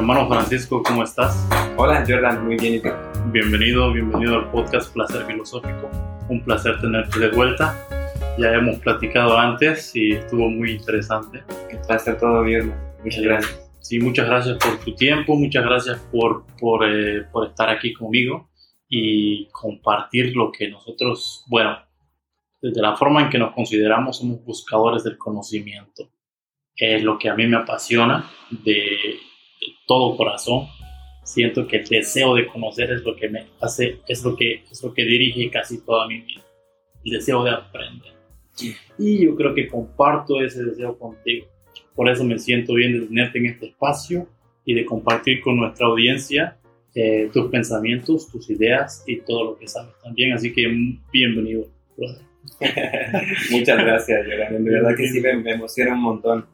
Hermano Francisco, ¿cómo estás? Hola Jordan, muy bien. ¿y tú? Bienvenido, bienvenido al podcast Placer Filosófico. Un placer tenerte de vuelta. Ya hemos platicado antes y estuvo muy interesante. Un placer todo bien. Muchas gracias. Sí, muchas gracias por tu tiempo, muchas gracias por, por, eh, por estar aquí conmigo y compartir lo que nosotros, bueno, desde la forma en que nos consideramos somos buscadores del conocimiento. Es lo que a mí me apasiona de, de todo corazón. Siento que el deseo de conocer es lo que me hace, es lo que, es lo que dirige casi toda mi vida. El deseo de aprender. Y yo creo que comparto ese deseo contigo. Por eso me siento bien de tenerte en este espacio y de compartir con nuestra audiencia eh, tus pensamientos, tus ideas y todo lo que sabes también. Así que mm, bienvenido. Muchas gracias, Jordan. De verdad que sí me, me emociona un montón.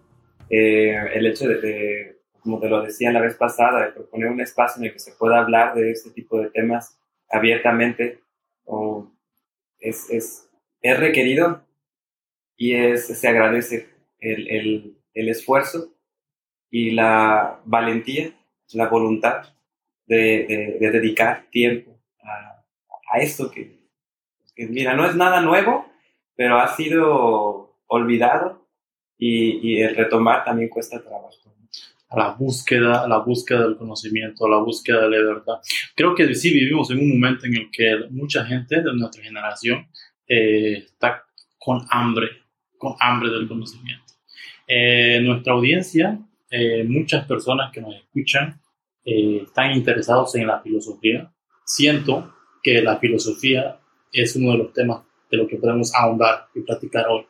Eh, el hecho de, de, como te lo decía la vez pasada, de proponer un espacio en el que se pueda hablar de este tipo de temas abiertamente, o es, es, es requerido y es, se agradece el, el, el esfuerzo y la valentía, la voluntad de, de, de dedicar tiempo a, a esto que, que, mira, no es nada nuevo, pero ha sido olvidado y, y el retomar también cuesta trabajo. A la búsqueda, a la búsqueda del conocimiento, a la búsqueda de la verdad. Creo que sí vivimos en un momento en el que mucha gente de nuestra generación eh, está con hambre, con hambre del conocimiento. Eh, nuestra audiencia, eh, muchas personas que nos escuchan eh, están interesados en la filosofía. Siento que la filosofía es uno de los temas de lo que podemos ahondar y platicar hoy,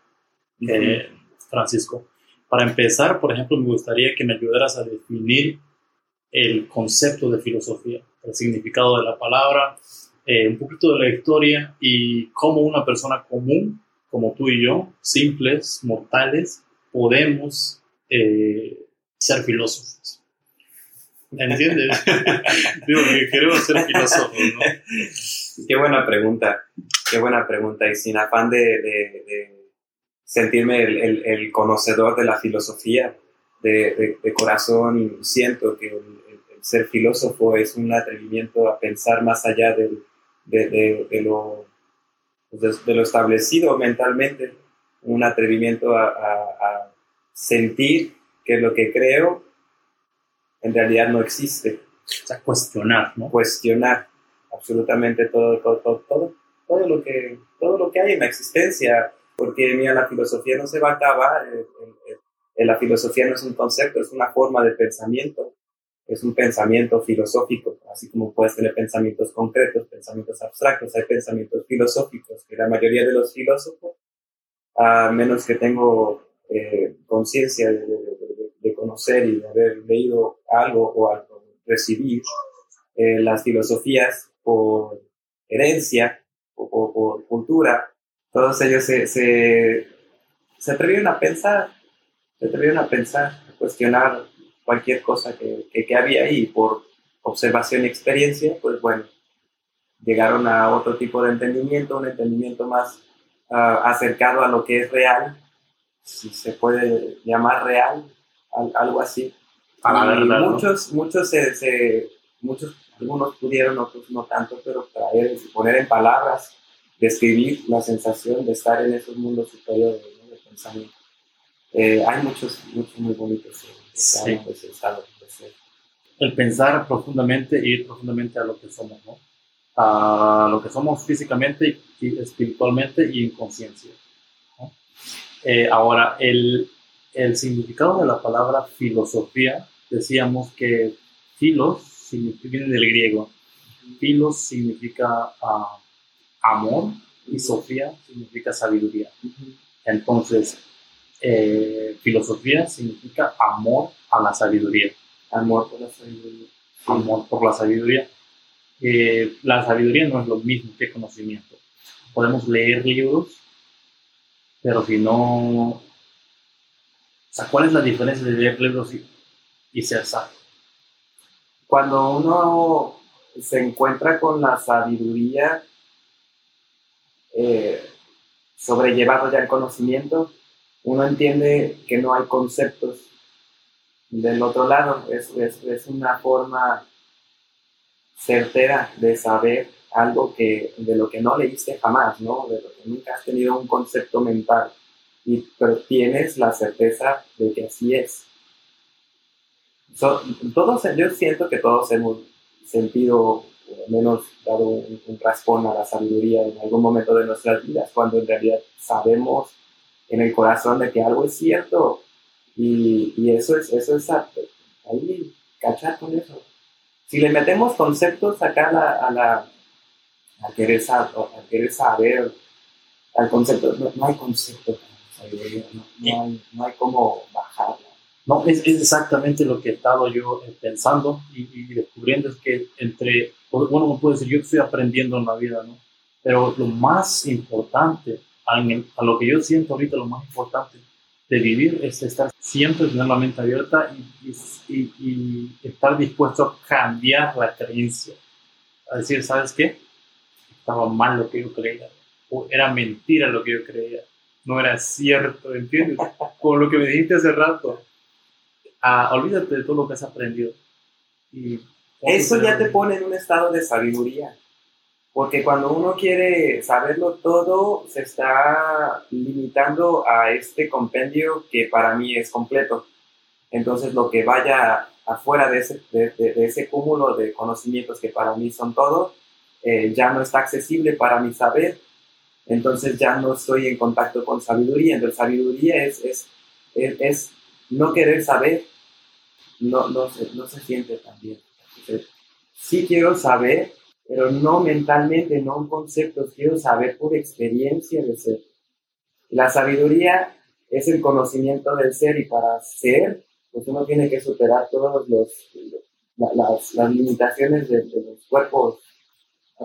Francisco. Para empezar, por ejemplo, me gustaría que me ayudaras a definir el concepto de filosofía, el significado de la palabra, eh, un poquito de la historia y cómo una persona común, como tú y yo, simples, mortales, podemos eh, ser filósofos. ¿Entiendes? Digo, que queremos ser filósofos, ¿no? Qué buena pregunta, qué buena pregunta. Y sin afán de, de, de sentirme el, el, el, conocedor de la filosofía, de, de, de corazón siento que el, ser filósofo es un atrevimiento a pensar más allá del, de, lo, de, lo establecido mentalmente, un atrevimiento a, a, a sentir que lo que creo en realidad no existe. O sea, cuestionar, ¿no? Cuestionar absolutamente todo, todo, todo, todo, todo, lo que, todo lo que hay en la existencia, porque mira, la filosofía no se va a acabar, la filosofía no es un concepto, es una forma de pensamiento, es un pensamiento filosófico, así como puedes tener pensamientos concretos, pensamientos abstractos, hay pensamientos filosóficos, que la mayoría de los filósofos, a menos que tengo eh, conciencia de, de, de, conocer y de haber leído algo o algo, recibir eh, las filosofías por herencia o por, por cultura, todos ellos se, se, se, atrevieron a pensar, se atrevieron a pensar, a cuestionar cualquier cosa que, que, que había ahí por observación y experiencia, pues bueno, llegaron a otro tipo de entendimiento, un entendimiento más uh, acercado a lo que es real, si se puede llamar real, algo así. A la y verdad, muchos, ¿no? muchos, se, se, muchos, algunos pudieron, otros no tanto, pero traer, poner en palabras, describir la sensación de estar en esos mundos superiores ¿no? de pensamiento. Eh, hay muchos, muchos muy bonitos eh, Sí. ese estado de ser. El pensar profundamente e ir profundamente a lo que somos, ¿no? A lo que somos físicamente y espiritualmente y en conciencia. ¿no? Eh, ahora, el, el significado de la palabra filosofía, decíamos que filos viene del griego. Filos significa uh, amor y sofía significa sabiduría. Entonces, eh, filosofía significa amor a la sabiduría. Amor por la sabiduría. Amor por la sabiduría. Eh, la sabiduría no es lo mismo que conocimiento. Podemos leer libros, pero si no... O sea, ¿cuál es la diferencia de leer libros y, y ser sabio? Cuando uno se encuentra con la sabiduría eh, sobrellevado ya el conocimiento, uno entiende que no hay conceptos del otro lado. Es, es, es una forma certera de saber algo que, de lo que no leíste jamás, ¿no? De lo que nunca has tenido un concepto mental, y, pero tienes la certeza de que así es. todos, yo siento que todos hemos sentido, menos dado un, un raspón a la sabiduría en algún momento de nuestras vidas, cuando en realidad sabemos en el corazón de que algo es cierto y, y eso es, eso es ahí, cachar con eso. Si le metemos conceptos acá a la, a la querer, saber, a querer saber al concepto, no, hay concepto no, no, hay, no hay cómo bajarla. No, es, es, exactamente lo que he estado yo eh, pensando y, y, descubriendo es que entre, uno puede decir, yo estoy aprendiendo en la vida, ¿no? Pero lo más importante, a, a lo que yo siento ahorita, lo más importante de vivir es estar siempre, tener la mente abierta y, y, y, estar dispuesto a cambiar la creencia. A decir, ¿sabes qué? Estaba mal lo que yo creía. O era mentira lo que yo creía. No era cierto, ¿entiendes? Con lo que me dijiste hace rato. Ah, olvídate de todo lo que has aprendido. Y Eso ya te pone en un estado de sabiduría. Porque cuando uno quiere saberlo todo, se está limitando a este compendio que para mí es completo. Entonces, lo que vaya afuera de ese, de, de, ese cúmulo de conocimientos que para mí son todo, eh, ya no está accesible para mi saber. Entonces, ya no estoy en contacto con sabiduría. Entonces, sabiduría es, es, es, es no querer saber, no, no, se, no se siente tan bien. Sí quiero saber, pero no mentalmente, no en conceptos, quiero saber por experiencia de ser. La sabiduría es el conocimiento del ser y para ser, pues uno tiene que superar todas los, las, limitaciones de, los cuerpos.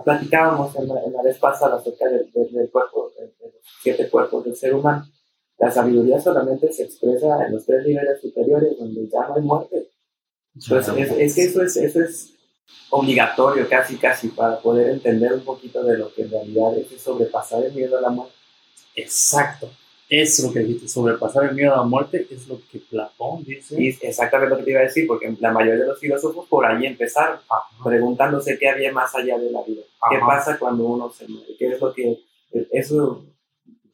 Platicábamos en la, en la vez pasada acerca del, del, del cuerpo, de, de, los siete cuerpos del ser humano. La sabiduría solamente se expresa en los tres niveles superiores, donde ya no hay muerte. Entonces, es, es que eso es, eso es obligatorio casi casi para poder entender un poquito de lo que en realidad es sobrepasar el miedo a la muerte. Exacto. Es lo que dijiste, sobrepasar el miedo a la muerte es lo que Platón dice. Y exactamente lo que te iba a decir, porque la mayoría de los filósofos por ahí empezaron Ajá. preguntándose qué había más allá de la vida. Ajá. ¿Qué pasa cuando uno se muere? ¿Qué es lo que, esos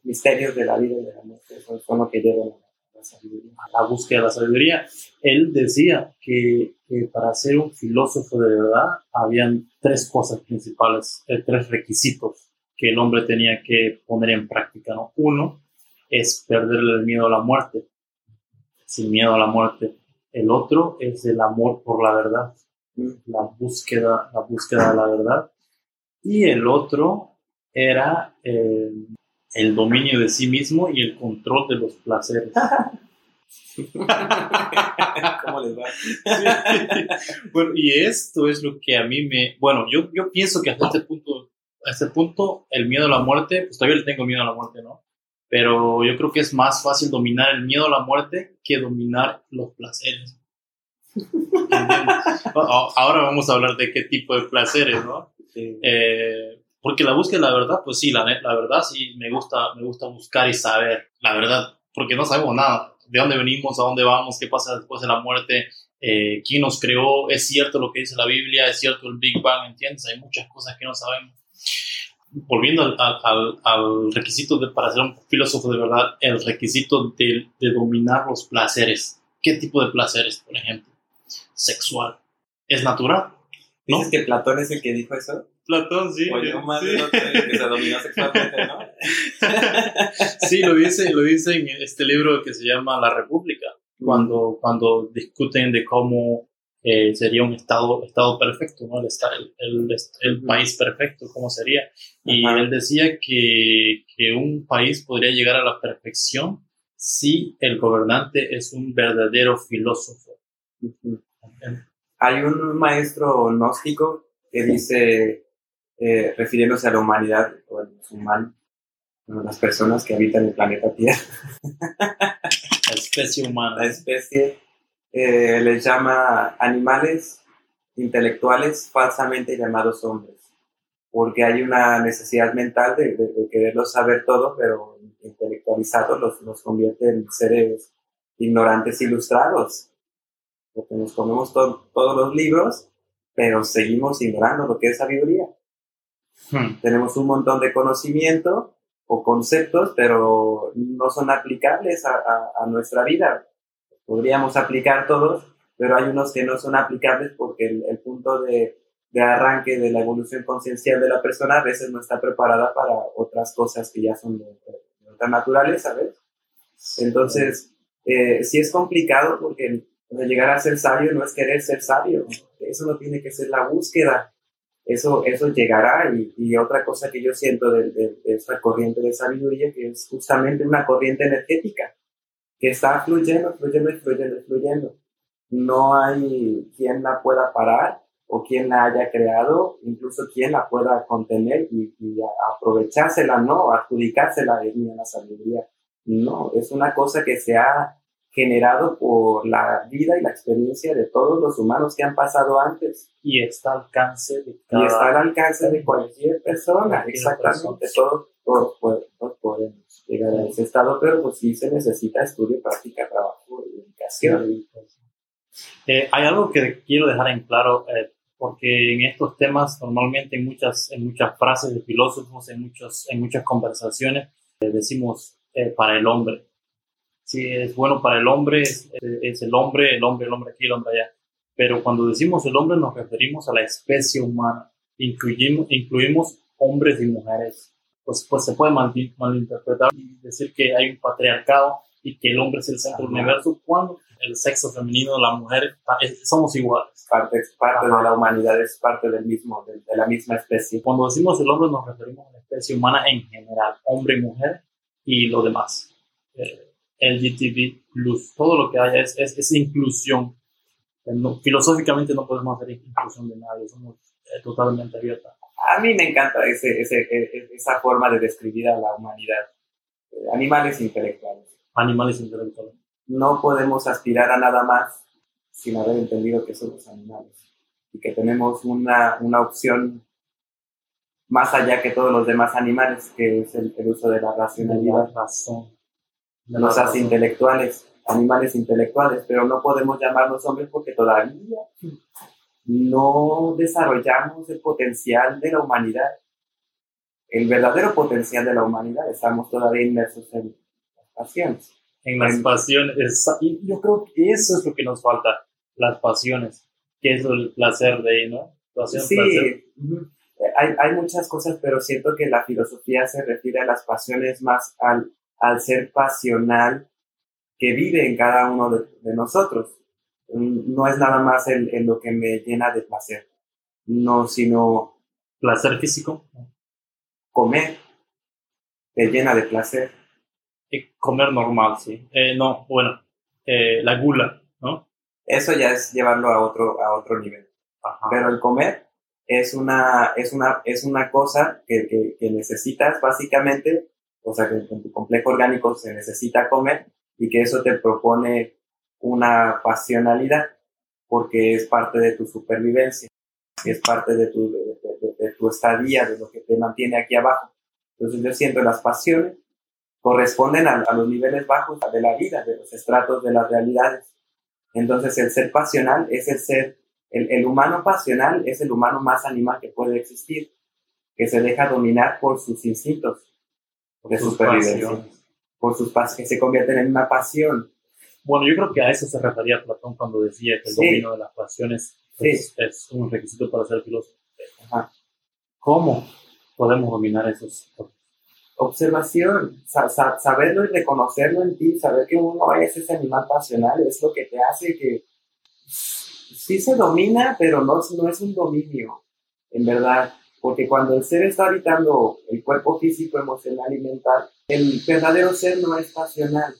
misterios de la vida y de la muerte son lo que llevan a la sabiduría? La búsqueda de la sabiduría. Él decía que, que, para ser un filósofo de verdad habían tres cosas principales, eh, tres requisitos que el hombre tenía que poner en práctica. ¿no? Uno es perderle el miedo a la muerte, sin miedo a la muerte. El otro es el amor por la verdad, la búsqueda, la búsqueda de la verdad. Y el otro era eh, el dominio de sí mismo y el control de los placeres. ¿Cómo les va? Sí. Bueno, y esto es lo que a mí me... Bueno, yo, yo pienso que hasta este punto, a este punto, el miedo a la muerte, pues todavía le tengo miedo a la muerte, ¿no? Pero yo creo que es más fácil dominar el miedo a la muerte que dominar los placeres. Ahora vamos a hablar de qué tipo de placeres, ¿no? Sí. Eh, porque la búsqueda de la verdad, pues sí, la, la verdad sí me gusta, me gusta buscar y saber la verdad, porque no sabemos nada de dónde venimos, a dónde vamos, qué pasa después de la muerte, eh, quién nos creó, es cierto lo que dice la Biblia, es cierto el Big Bang, ¿entiendes? Hay muchas cosas que no sabemos. Volviendo al, al, al requisito de, para ser un filósofo de verdad, el requisito de, de dominar los placeres. ¿Qué tipo de placeres, por ejemplo? Sexual. ¿Es natural? ¿No? ¿Dices que Platón es el que dijo eso? Platón, sí. Oye, no más sí. que se dominó sexualmente, ¿no? sí, lo dice, lo dice en este libro que se llama La República, cuando, mm. cuando discuten de cómo eh, sería un estado, estado perfecto, ¿no? El, el, país perfecto, cómo sería. Y Ajá. él decía que, que un país podría llegar a la perfección si el gobernante es un verdadero filósofo. Uh -huh. Hay un maestro gnóstico que dice, eh, refiriéndose a la humanidad o a los humanos, las personas que habitan el planeta Tierra. la especie humana. La especie eh, les llama animales intelectuales falsamente llamados hombres, porque hay una necesidad mental de, de, de quererlos saber todo, pero intelectualizados los, los convierte en seres ignorantes ilustrados porque nos comemos todos los libros, pero seguimos ignorando lo que es sabiduría. Hmm. Tenemos un montón de conocimiento o conceptos, pero no son aplicables a, nuestra vida. Podríamos aplicar todos, pero hay unos que no son aplicables porque el, punto de, arranque de la evolución conciencial de la persona a veces no está preparada para otras cosas que ya son de, otra naturaleza, ¿sabes? Entonces, eh, sí es complicado porque llegar a ser sabio no es querer ser sabio, eso no tiene que ser la búsqueda, eso, eso llegará y, otra cosa que yo siento de, de, esta corriente de sabiduría que es justamente una corriente energética que está fluyendo, fluyendo, fluyendo, fluyendo. No hay quien la pueda parar o quien la haya creado, incluso quien la pueda contener y, aprovechársela, no, adjudicársela de la sabiduría. No, es una cosa que se ha generado por la vida y la experiencia de todos los humanos que han pasado antes. Y está al alcance de Y está al alcance de cualquier persona, exactamente. Todos, podemos llegar a ese estado, pero pues sí se necesita estudio, práctica, trabajo y dedicación. Eh, hay algo que quiero dejar en claro, eh, porque en estos temas normalmente en muchas, en muchas frases de filósofos, en, muchos, en muchas conversaciones, eh, decimos para el hombre si es bueno para el hombre, es, el hombre, el hombre, el hombre aquí, el hombre allá. Pero cuando decimos el hombre nos referimos a la especie humana. Incluimos, incluimos hombres y mujeres. Pues, pues se puede malinterpretar y decir que hay un patriarcado y que el hombre es el centro del universo cuando el sexo femenino, la mujer, somos iguales. Parte, parte de la humanidad es parte del mismo, de, la misma especie. Cuando decimos el hombre nos referimos a la especie humana en general, hombre y mujer y lo demás. Eh, LGTB plus, todo lo que haya es, es, inclusión. filosóficamente no podemos hacer inclusión de nadie, somos eh, totalmente abiertos. A mí me encanta ese, ese, e, esa forma de describir a la humanidad. Eh, animales intelectuales. Animales intelectuales. No podemos aspirar a nada más sin haber entendido que somos animales y que tenemos una, una opción más allá que todos los demás animales, que es el, el uso de la racionalidad. La razón nos hace intelectuales, animales intelectuales, pero no podemos llamarnos hombres porque todavía no desarrollamos el potencial de la humanidad. El verdadero potencial de la humanidad, estamos todavía inmersos en las pasiones. En las pasiones, y yo creo que eso es lo que nos falta, las pasiones, que es el placer de, ¿no? sí, hay, hay muchas cosas, pero siento que la filosofía se refiere a las pasiones más al al ser pasional que vive en cada uno de, nosotros. Mm, no es nada más en, lo que me llena de placer, no, sino... Placer físico. Comer te llena de placer. comer normal, sí. Eh, no, bueno, eh, la gula, ¿no? Eso ya es llevarlo a otro, a otro nivel. Pero el comer es una, es una, es una cosa que, que necesitas básicamente o sea que en tu complejo orgánico se necesita comer y que eso te propone una pasionalidad porque es parte de tu supervivencia, es parte de tu, de, tu estadía, de lo que te mantiene aquí abajo. Entonces yo siento las pasiones corresponden a, los niveles bajos de la vida, de los estratos de las realidades. Entonces el ser pasional es el ser, el humano pasional es el humano más animal que puede existir, que se deja dominar por sus instintos, de supervivencia, por sus pasiones, que se convierten en una pasión. Bueno, yo creo que a eso se refería Platón cuando decía que el dominio de las pasiones es, un requisito para ser filósofo. ¿Cómo podemos dominar esos? Observación, saberlo y reconocerlo en ti, saber que uno es ese animal pasional, es lo que te hace que sí se domina, pero no, no es un dominio, en verdad porque cuando el ser está habitando el cuerpo físico, emocional y mental, el verdadero ser no es pasional.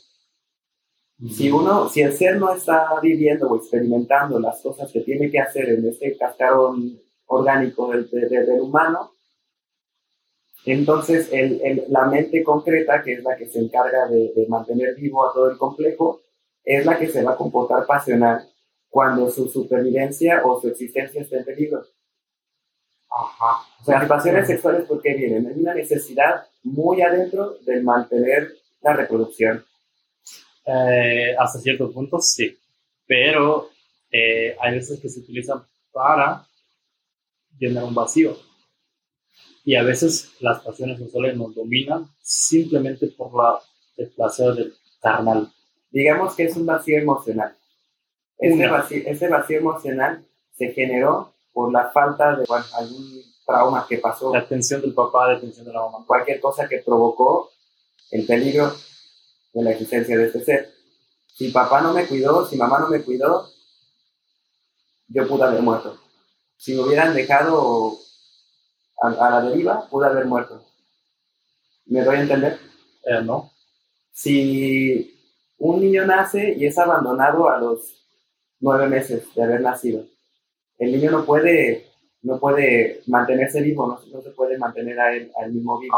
Si uno, si el ser no está viviendo o experimentando las cosas que tiene que hacer en este cascarón orgánico del, del humano, entonces el, la mente concreta, que es la que se encarga de, de, mantener vivo a todo el complejo, es la que se va a comportar pasional cuando su supervivencia o su existencia esté en peligro. Ajá. O sea, las pasiones sexuales, ¿por qué vienen? Es una necesidad muy adentro de mantener la reproducción. Eh, hasta cierto punto, sí. Pero eh, hay veces que se utilizan para llenar un vacío. Y a veces las pasiones sexuales nos dominan simplemente por la, el placer del carnal. Digamos que es un vacío emocional. Ese vacío, ese vacío emocional se generó por la falta de algún trauma que pasó. La atención del papá, la atención de la mamá. Cualquier cosa que provocó el peligro de la existencia de este ser. Si papá no me cuidó, si mamá no me cuidó, yo pude haber muerto. Si me hubieran dejado a, la deriva, pude haber muerto. ¿Me doy a entender? Eh, no. Si un niño nace y es abandonado a los nueve meses de haber nacido, el niño no puede, no puede mantenerse vivo, no, se puede mantener a él, al mismo vivo.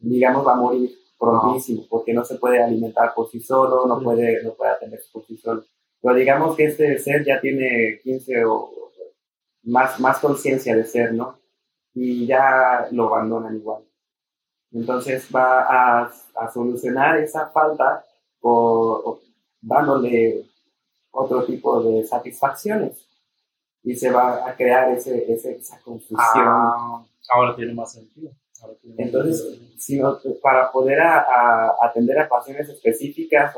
Digamos, va a morir prontísimo, porque no se puede alimentar por sí solo, no puede, no puede atenderse por sí solo. Pero digamos que este ser ya tiene 15 o más, más conciencia de ser, ¿no? Y ya lo abandonan igual. Entonces va a, a solucionar esa falta o, dándole otro tipo de satisfacciones y se va a crear ese, esa confusión. Ah, ahora tiene más sentido. Entonces, sino para poder a, atender a pasiones específicas,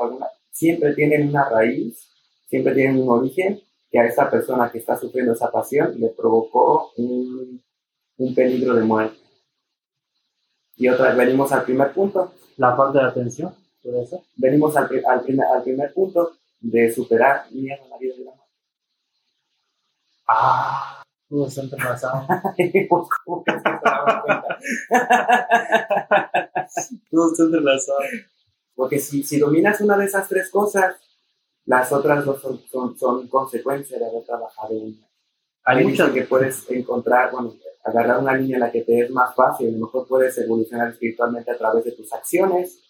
siempre tienen una raíz, siempre tienen un origen que a esa persona que está sufriendo esa pasión le provocó un, un peligro de muerte. Y otra, venimos al primer punto. La falta de atención, ¿puede ser? Venimos al, al, primer, al primer punto de superar miedo a la vida de la. Ah, todo está entrelazado. ¿Cómo que se cuenta? todo está entrelazado. Porque si, si dominas una de esas tres cosas, las otras dos son, son, son consecuencia de haber trabajado en una. Hay muchas que puedes encontrar, bueno, agarrar una línea en la que te es más fácil, a lo mejor puedes evolucionar espiritualmente a través de tus acciones,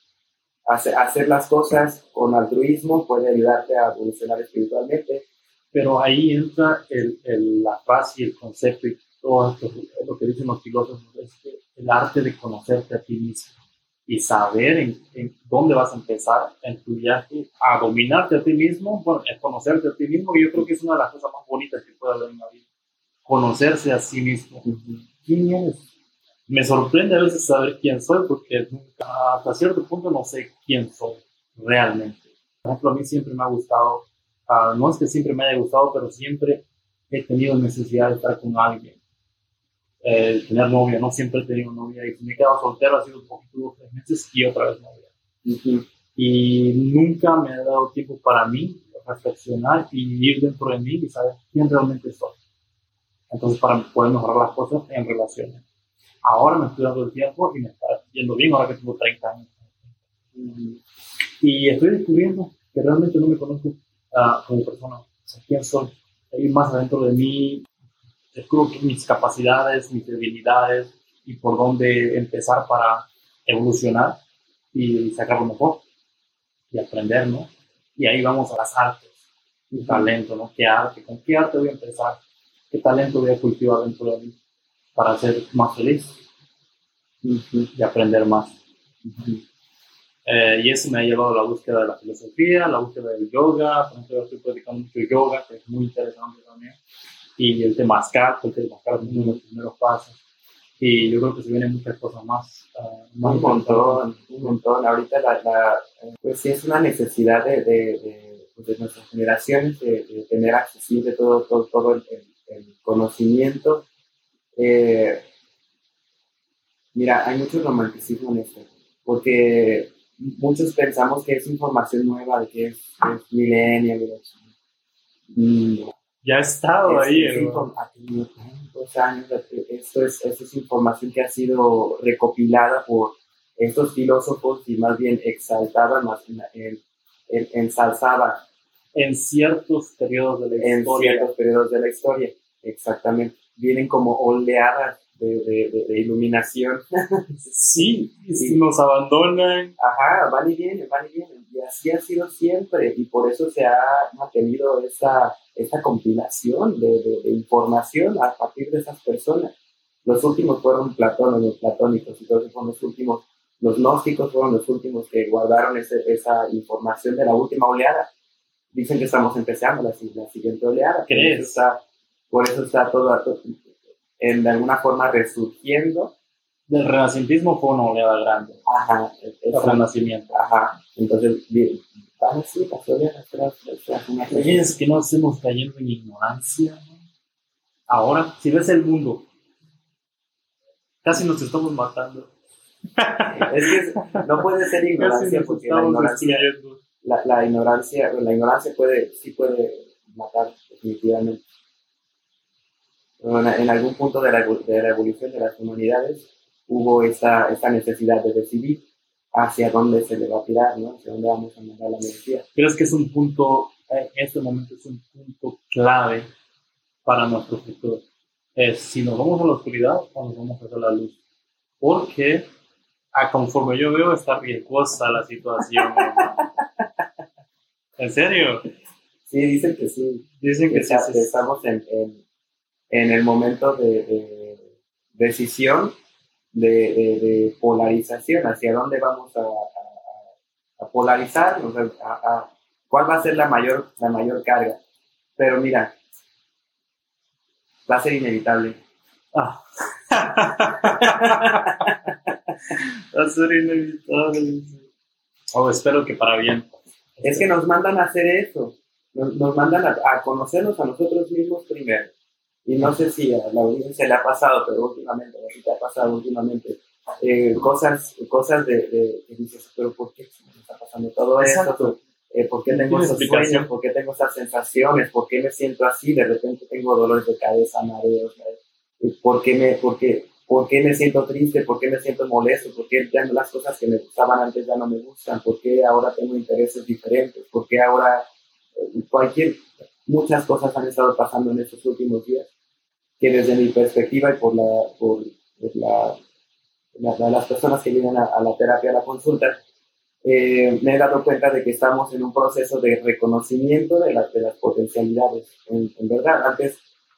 hacer, hacer las cosas con altruismo puede ayudarte a evolucionar espiritualmente. Pero ahí entra el, el, la frase y el concepto y todo lo que dicen los filósofos, es el arte de conocerte a ti mismo y saber en, dónde vas a empezar en tu viaje a dominarte a ti mismo, bueno, es conocerte a ti mismo, y yo creo que es una de las cosas más bonitas que puede haber en la vida. Conocerse a sí mismo. ¿Quién eres? Me sorprende a veces saber quién soy, porque hasta cierto punto no sé quién soy realmente. Por ejemplo, a mí siempre me ha gustado, ah, no es que siempre me haya gustado, pero siempre he tenido necesidad de estar con alguien eh, tener novia, no siempre he tenido novia y si me he quedado soltero ha sido un poquito dos tres meses y otra vez novia. Y nunca me ha dado tiempo para mí reflexionar y ir dentro de mí y saber quién realmente soy. Entonces, para poder mejorar las cosas en relaciones. Ahora me estoy dando el tiempo y me está yendo bien ahora que tengo 30 años. Y estoy descubriendo que realmente no me conozco uh, como persona. O sea, quién soy. Hay más adentro de mí, descubro mis capacidades, mis debilidades y por dónde empezar para evolucionar y sacar lo mejor y aprender, ¿no? Y ahí vamos a las artes, el talento, ¿no? ¿Qué arte? ¿Con qué arte voy a empezar? ¿Qué talento voy a cultivar dentro de mí para ser más feliz y aprender más? Eh, y eso me ha llevado a la búsqueda de la filosofía, la búsqueda del yoga, por ejemplo, yo estoy practicando mucho yoga, que es muy interesante también y el temazcal, porque el temazcal es uno de los primeros pasos. Y yo creo que se vienen muchas cosas más. Uh, un montón, un montón. Ahorita la, la, pues sí es una necesidad de, de, de, pues de nuestras generaciones de, tener accesible todo, todo, todo el, el, conocimiento. Eh, mira, hay mucho romanticismo en esto, porque muchos pensamos que es información nueva, de que es, es millennial, ya ha estado ahí. esto, es, esto es información que ha sido recopilada por estos filósofos y más bien exaltada, más bien ensalzada. En ciertos periodos de la historia. En ciertos periodos de la historia, exactamente. Vienen como oleadas de, de, iluminación. sí, y nos abandonan. Ajá, van y vienen, van y vienen. Y así ha sido siempre, y por eso se ha mantenido esta, esta compilación de, de información a partir de esas personas. Los últimos fueron Platón, los platónicos, y todos fueron los últimos. Los gnósticos fueron los últimos que guardaron ese, esa información de la última oleada. dicen que estamos empezando la, la siguiente oleada. ¿Crees? Por eso está, por eso está todo, en, de alguna forma resurgiendo. Del renacentismo fue una oleada grande. Ajá. El renacimiento. Ajá. Entonces, las oleadas, es que no estemos cayendo en ignorancia. Ahora, si ves el mundo, casi nos estamos matando. es que no puede ser ignorancia porque la ignorancia, la, la, ignorancia, la ignorancia puede, sí puede matar definitivamente. En, algún punto de la, de la, evolución de las humanidades hubo esta, esta necesidad de decidir hacia dónde se le va a tirar, ¿no? hacia dónde vamos a mandar la energía. ¿Crees que es un punto, en este momento es un punto clave para nuestro futuro? Es si nos vamos a la oscuridad o nos vamos a la luz. Porque a conforme yo veo está riesgosa la situación. ¿En serio? Sí, dicen que sí. Dicen que, sí, estamos en, en, el momento de, decisión, de, polarización, hacia dónde vamos a, a, polarizar, cuál va a ser la mayor, la mayor carga. Pero mira, va a ser inevitable. Ah. va a ser inevitable. Oh, espero que para bien. Es que nos mandan a hacer eso. Nos, mandan a, conocernos a nosotros mismos primero. Y no sé si a la audiencia le ha pasado, pero últimamente, a ti te ha pasado últimamente, eh, cosas, cosas de, que dices, pero ¿por qué me está pasando todo esto? Eh, ¿Por qué tengo esos sueños? ¿Por qué tengo esas sensaciones? ¿Por qué me siento así? De repente tengo dolores de cabeza, mareos. ¿Por qué me, por qué, ¿Por qué me siento triste? ¿Por qué me siento molesto? ¿Por qué las cosas que me gustaban antes ya no me gustan? ¿Por qué ahora tengo intereses diferentes? ¿Por qué ahora eh, cualquier, muchas cosas han estado pasando en estos últimos días? Que desde mi perspectiva y por la, por, la, las personas que vienen a, la terapia, a la consulta, eh, me he dado cuenta de que estamos en un proceso de reconocimiento de, las de las potencialidades. En, en verdad, antes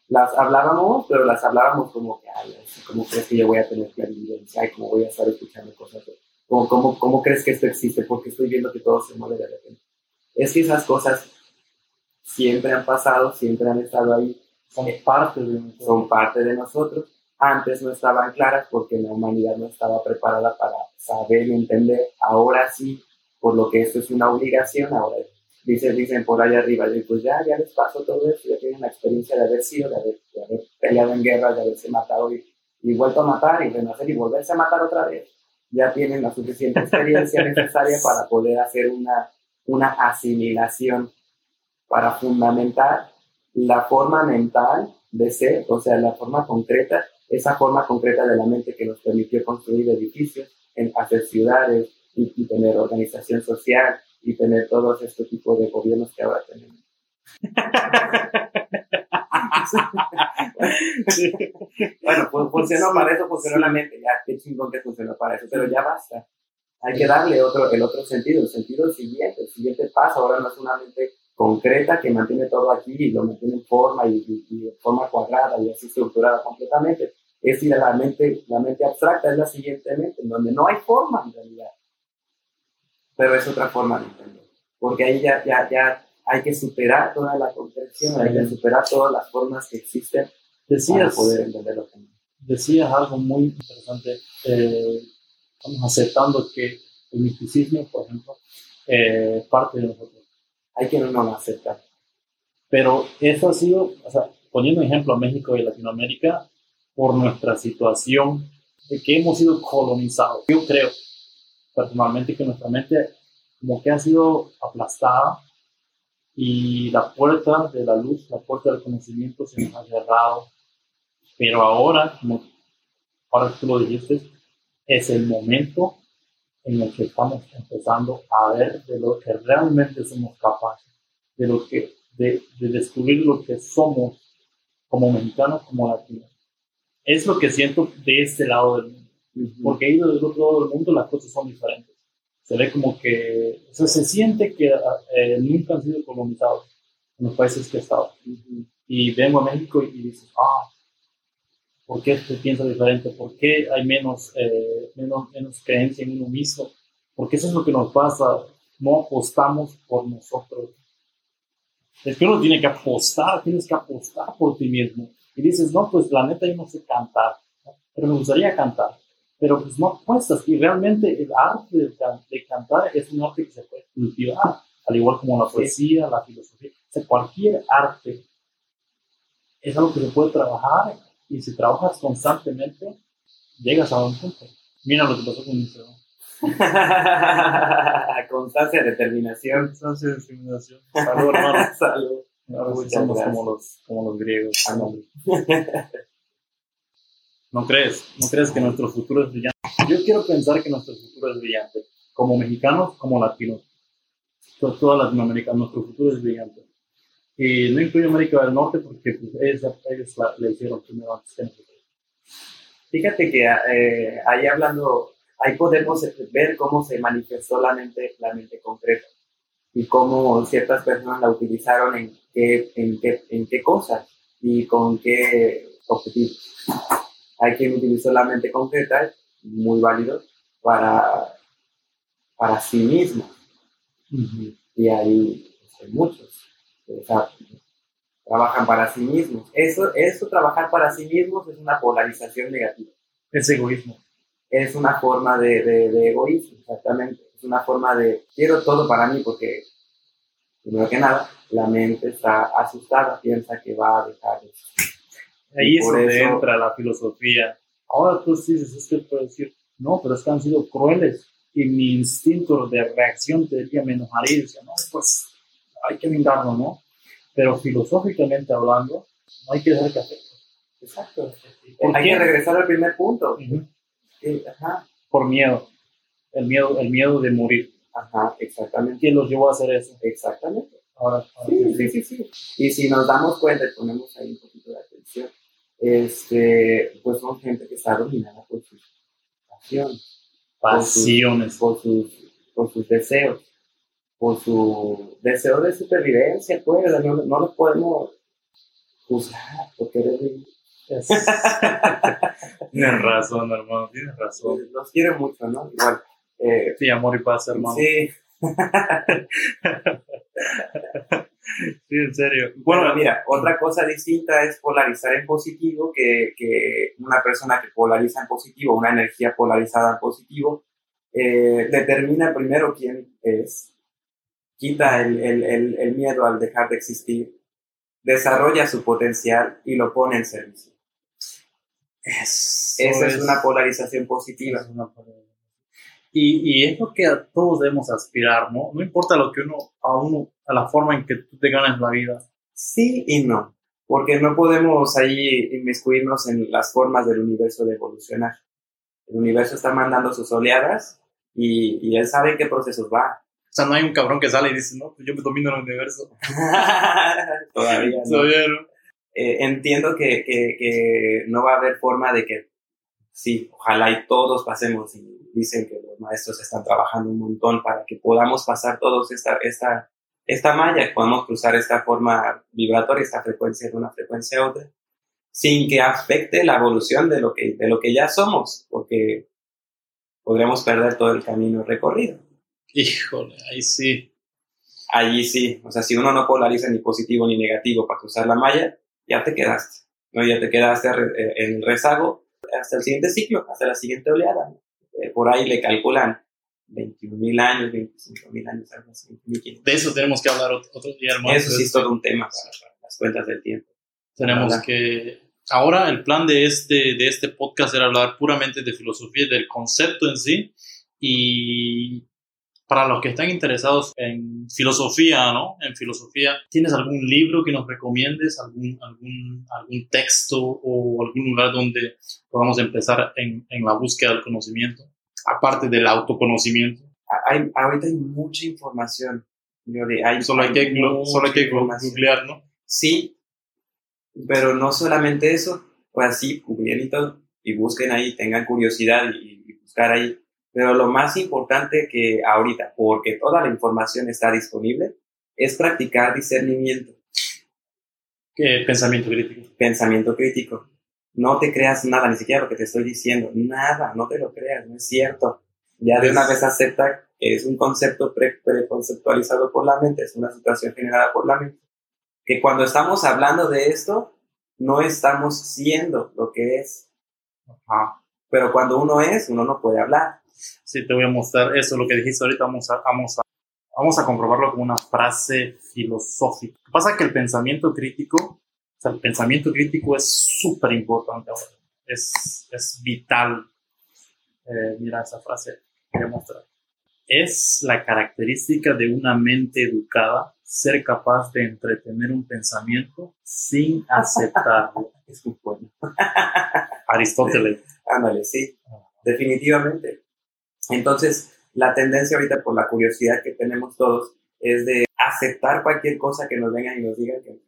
las hablábamos, pero las hablábamos como que, ay, ¿cómo crees que yo voy a tener clarividencia? ¿cómo voy a estar escuchando cosas? ¿Cómo, cómo, cómo crees que esto existe? Porque estoy viendo que todo se mueve de repente. Es que esas cosas siempre han pasado, siempre han estado ahí. Son parte de nosotros. Son parte de nosotros. Antes no estaban claras porque la humanidad no estaba preparada para saber y entender. Ahora sí, por lo que esto es una obligación, ahora dicen, dicen por ahí arriba, pues ya, ya les pasó todo eso, ya tienen la experiencia de haber sido, de haber, peleado en guerra, de haberse matado y, y, vuelto a matar y renacer y volverse a matar otra vez. Ya tienen la suficiente experiencia necesaria para poder hacer una, una asimilación, para fundamentar la forma mental de ser, o sea, la forma concreta, esa forma concreta de la mente que nos permitió construir edificios, en hacer ciudades y, y tener organización social y tener todos este tipo de gobiernos que ahora tenemos. bueno, pues funcionó para eso, funcionó la mente, ya, qué chingón que funcionó para eso, pero ya basta. Hay que darle otro, el otro sentido, el sentido siguiente, el siguiente paso, ahora no es una mente concreta que mantiene todo aquí y lo mantiene en forma y, y, forma cuadrada y así estructurada completamente. Es ir a la mente, la mente abstracta es la siguiente mente, en donde no hay forma en realidad pero es otra forma de entender. Porque ahí ya, ya, ya hay que superar toda la comprensión, hay que superar todas las formas que existen decías, para poder entender lo que Decías algo muy interesante, eh, estamos aceptando que el misticismo, por ejemplo, eh, parte de nosotros. Hay que no lo aceptar. Pero eso ha sido, o sea, poniendo ejemplo a México y Latinoamérica, por nuestra situación de que hemos sido colonizados. Yo creo personalmente que nuestra mente como que ha sido aplastada y la puerta de la luz, la puerta del conocimiento se nos ha cerrado. Pero ahora, como ahora tú lo dijiste, es el momento en el que estamos empezando a ver de lo que realmente somos capaces, de lo que de, descubrir lo que somos como mexicanos, como latinos. Es lo que siento de este lado del mundo porque ahí del otro lado del mundo las cosas son diferentes. Se ve como que, o sea, se siente que eh, nunca han sido colonizados en los países que he estado. Y vengo a México y dices, ah, ¿por qué se piensa diferente? ¿Por qué hay menos, eh, menos, menos creencia en uno mismo? Porque eso es lo que nos pasa, no apostamos por nosotros. Es que uno tiene que apostar, tienes que apostar por ti mismo. Y dices, no, pues la neta yo no sé cantar, pero me gustaría cantar. Pero pues no apuestas. Y realmente el arte de, cantar es un arte que se puede cultivar, al igual como la poesía, la filosofía. O sea, cualquier arte es algo que se puede trabajar y si trabajas constantemente, llegas a un punto. Mira lo que pasó con mi Constancia, determinación. Constancia, determinación. Salud, hermano. Salud. Ahora somos como los, como los griegos. Ah, no. crees? ¿No crees que nuestro futuro es brillante? Yo quiero pensar que nuestro futuro es brillante. Como mexicanos, como latinos. Toda Latinoamérica, nuestro futuro es brillante. Y no incluye América del Norte porque pues, ellos, ellos la, le hicieron primero antes. Fíjate que eh, ahí hablando ahí podemos ver cómo se manifestó la mente, la mente concreta y cómo ciertas personas la utilizaron en qué, en qué, en qué cosas y con qué objetivos. Hay quien utilizó la mente concreta, muy válido, para, para sí mismo. Y hay, hay muchos. O sea, trabajan para sí mismos. Eso, eso, trabajar para sí mismos, es una polarización negativa. Es egoísmo es una forma de, de, egoísmo, exactamente. Es una forma de quiero todo para mí porque, primero que nada, la mente está asustada, piensa que va a dejar eso. Ahí es donde entra la filosofía. Ahora tú dices, es que puedo decir, no, pero es que han sido crueles y mi instinto de reacción te diría, me enojaría y decía, no, pues hay que brindarlo, ¿no? Pero filosóficamente hablando, no hay que dejar que hacer. Exacto. Hay que regresar al primer punto. Por miedo. El miedo, el miedo de morir. Ajá, exactamente. ¿Quién los llevó a hacer eso? Exactamente. Ahora, sí, sí, sí, sí, Y si nos damos cuenta y ponemos ahí un poquito de atención, este, pues son gente que está dominada por sus pasiones. Pasiones. Por sus, por sus, deseos. Por su deseo de supervivencia, pues, no, no lo podemos juzgar porque eres tienes razón, hermano, tienes razón. Los quiero mucho, ¿no? Igual. Eh, sí, amor y paz, hermano. Sí. sí, en serio. Bueno, mira, otra cosa distinta es polarizar en positivo, que, que una persona que polariza en positivo, una energía polarizada en positivo, eh, determina primero quién es, quita el, el, el miedo al dejar de existir, desarrolla su potencial y lo pone en servicio. Esa es, una polarización positiva. Y, y, es lo que a todos debemos aspirar, ¿no? No importa lo que uno, a uno, a la forma en que tú te ganas la vida. Sí y no, porque no podemos ahí inmiscuirnos en las formas del universo de evolucionar. El universo está mandando sus oleadas y, y él sabe en qué procesos va. O sea, no hay un cabrón que sale y dice, no, pues yo me domino el universo. Todavía Todavía no. Eh, entiendo que, que, no va a haber forma de que, sí, ojalá y todos pasemos y dicen que los maestros están trabajando un montón para que podamos pasar todos esta, esta, esta malla, podamos cruzar esta forma vibratoria, esta frecuencia de una frecuencia a otra, sin que afecte la evolución de lo que, de lo que ya somos, porque podríamos perder todo el camino recorrido. Híjole, ahí sí. Allí sí, o sea, si uno no polariza ni positivo ni negativo para cruzar la malla, ya te quedaste, ¿no? Ya te quedaste eh, en el rezago hasta el siguiente ciclo, hasta la siguiente oleada. Eh, por ahí le calculan 21 mil años, 25 mil años, algo así. De eso tenemos que hablar otro, día, hermano. Eso sí es todo un tema para, las cuentas del tiempo. Tenemos que... Ahora el plan de este, de este podcast era hablar puramente de filosofía, del concepto en sí, y para los que están interesados en filosofía, ¿no? En filosofía, ¿tienes algún libro que nos recomiendes? ¿Algún, algún, algún texto o algún lugar donde podamos empezar en, en la búsqueda del conocimiento? Aparte del autoconocimiento. Hay, ahorita hay mucha información. Hay, solo, hay que, solo hay que googlear, ¿no? Sí, pero no solamente eso, pues así, googleen y todo, y busquen ahí, tengan curiosidad y, y buscar ahí pero lo más importante que ahorita, porque toda la información está disponible, es practicar discernimiento. ¿Qué pensamiento crítico? Pensamiento crítico. No te creas nada, ni siquiera lo que te estoy diciendo. Nada, no te lo creas, no es cierto. Ya de una vez acepta que es un concepto pre preconceptualizado por la mente, es una situación generada por la mente. que cuando estamos hablando de esto, no estamos siendo lo que es. Pero cuando uno es, uno no puede hablar. Sí, te voy a mostrar eso, lo que dijiste ahorita, vamos a, vamos a, vamos a comprobarlo con una frase filosófica. Lo que pasa es que el pensamiento crítico, o sea, el pensamiento crítico es súper importante ahora, es, es vital. Eh, mira esa frase, voy a mostrar. Es la característica de una mente educada ser capaz de entretener un pensamiento sin aceptarlo. es un. Aristóteles. Ándale, sí, definitivamente. Entonces, la tendencia ahorita por la curiosidad que tenemos todos es de aceptar cualquier cosa que nos vengan y nos digan que...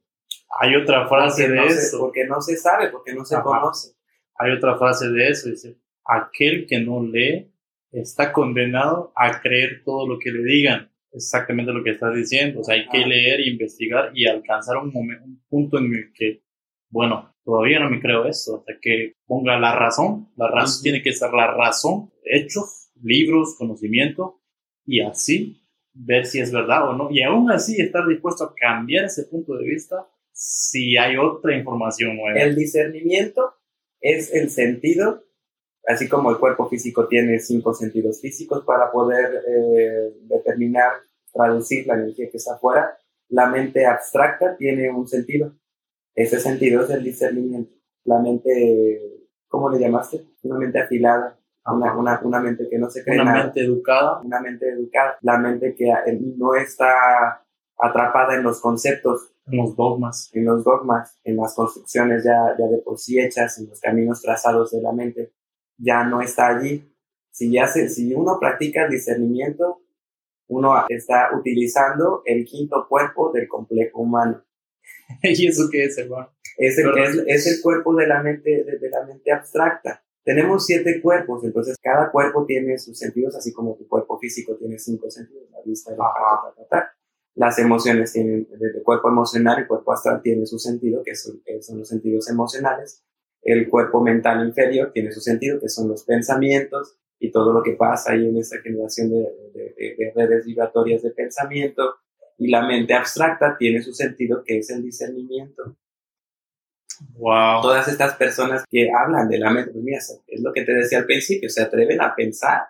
Hay otra frase de eso. porque no se sabe, porque no se conoce. Hay otra frase de eso, dice, aquel que no lee está condenado a creer todo lo que le digan. Exactamente lo que estás diciendo. O sea, hay que leer, investigar y alcanzar un, momento, un punto en el que, bueno, todavía no me creo esto, hasta que ponga la razón. La razón tiene que ser la razón, hechos, libros, conocimiento, y así ver si es verdad o no. Y aún así estar dispuesto a cambiar ese punto de vista si hay otra información nueva. El discernimiento es el sentido así como el cuerpo físico tiene cinco sentidos físicos para poder eh, determinar, traducir la energía que está afuera, la mente abstracta tiene un sentido. Ese sentido es el discernimiento. La mente, ¿cómo le llamaste? Una mente afilada, una, una, una, mente que no se cree Una mente educada. Una mente educada. La mente que no está atrapada en los conceptos. En los dogmas. En los dogmas, en las construcciones ya, ya de por sí hechas, en los caminos trazados de la mente ya no está allí. Si, ya se, si uno practica el discernimiento, uno está utilizando el quinto cuerpo del complejo humano. ¿Y eso qué es, hermano? Es el, es, el cuerpo de la, mente, de, la mente abstracta. Tenemos siete cuerpos, entonces cada cuerpo tiene sus sentidos, así como tu cuerpo físico tiene cinco sentidos, la vista, la Las emociones tienen, el cuerpo emocional y el cuerpo astral tiene su sentido, que son, que son los sentidos emocionales el cuerpo mental inferior tiene su sentido, que son los pensamientos y todo lo que pasa ahí en esa generación de, redes vibratorias de pensamiento. Y la mente abstracta tiene su sentido, que es el discernimiento. Wow. Todas estas personas que hablan de la mira, es lo que te decía al principio, se atreven a pensar,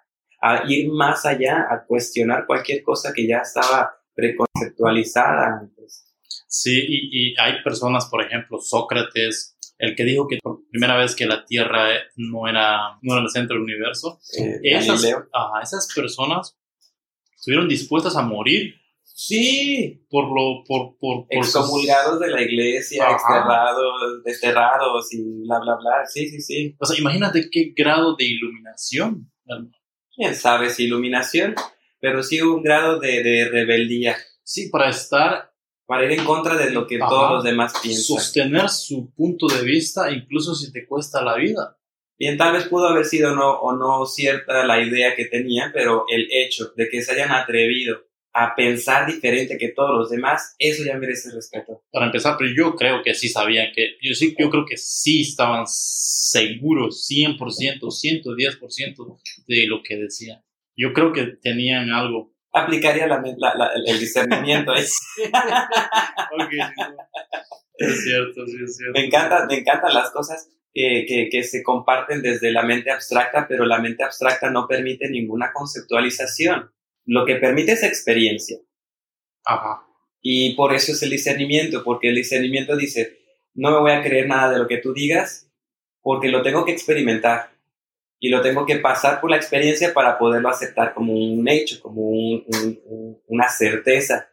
a ir más allá, a cuestionar cualquier cosa que ya estaba preconceptualizada antes. Sí, y, y hay personas, por ejemplo, Sócrates, el que dijo que por primera vez que la Tierra no era, no era el centro del universo, eh, esas, esas personas estuvieron dispuestas a morir. Sí, por lo, por, por, por excomulgados de la iglesia, exterrados, desterrados y bla, bla, bla. Sí, sí, sí. O sea, imagínate qué grado de iluminación. Quién sabe si iluminación, pero sí un grado de, de rebeldía. Sí, para estar para ir en contra de lo que todos los demás piensan. Sostener su punto de vista, incluso si te cuesta la vida. Bien, tal vez pudo haber sido no, o no cierta la idea que tenía, pero el hecho de que se hayan atrevido a pensar diferente que todos los demás, eso ya merece respeto. Para empezar, pero yo creo que sí sabían que, yo sí, yo creo que sí estaban seguros 100%, 110% de lo que decían. Yo creo que tenían algo aplicaría la, el discernimiento ahí. Es cierto, sí, es cierto. Me, encanta, me encantan las cosas que, que, que, se comparten desde la mente abstracta, pero la mente abstracta no permite ninguna conceptualización. Lo que permite es experiencia. Ajá. Y por eso es el discernimiento, porque el discernimiento dice, no me voy a creer nada de lo que tú digas, porque lo tengo que experimentar y lo tengo que pasar por la experiencia para poderlo aceptar como un hecho, como una certeza.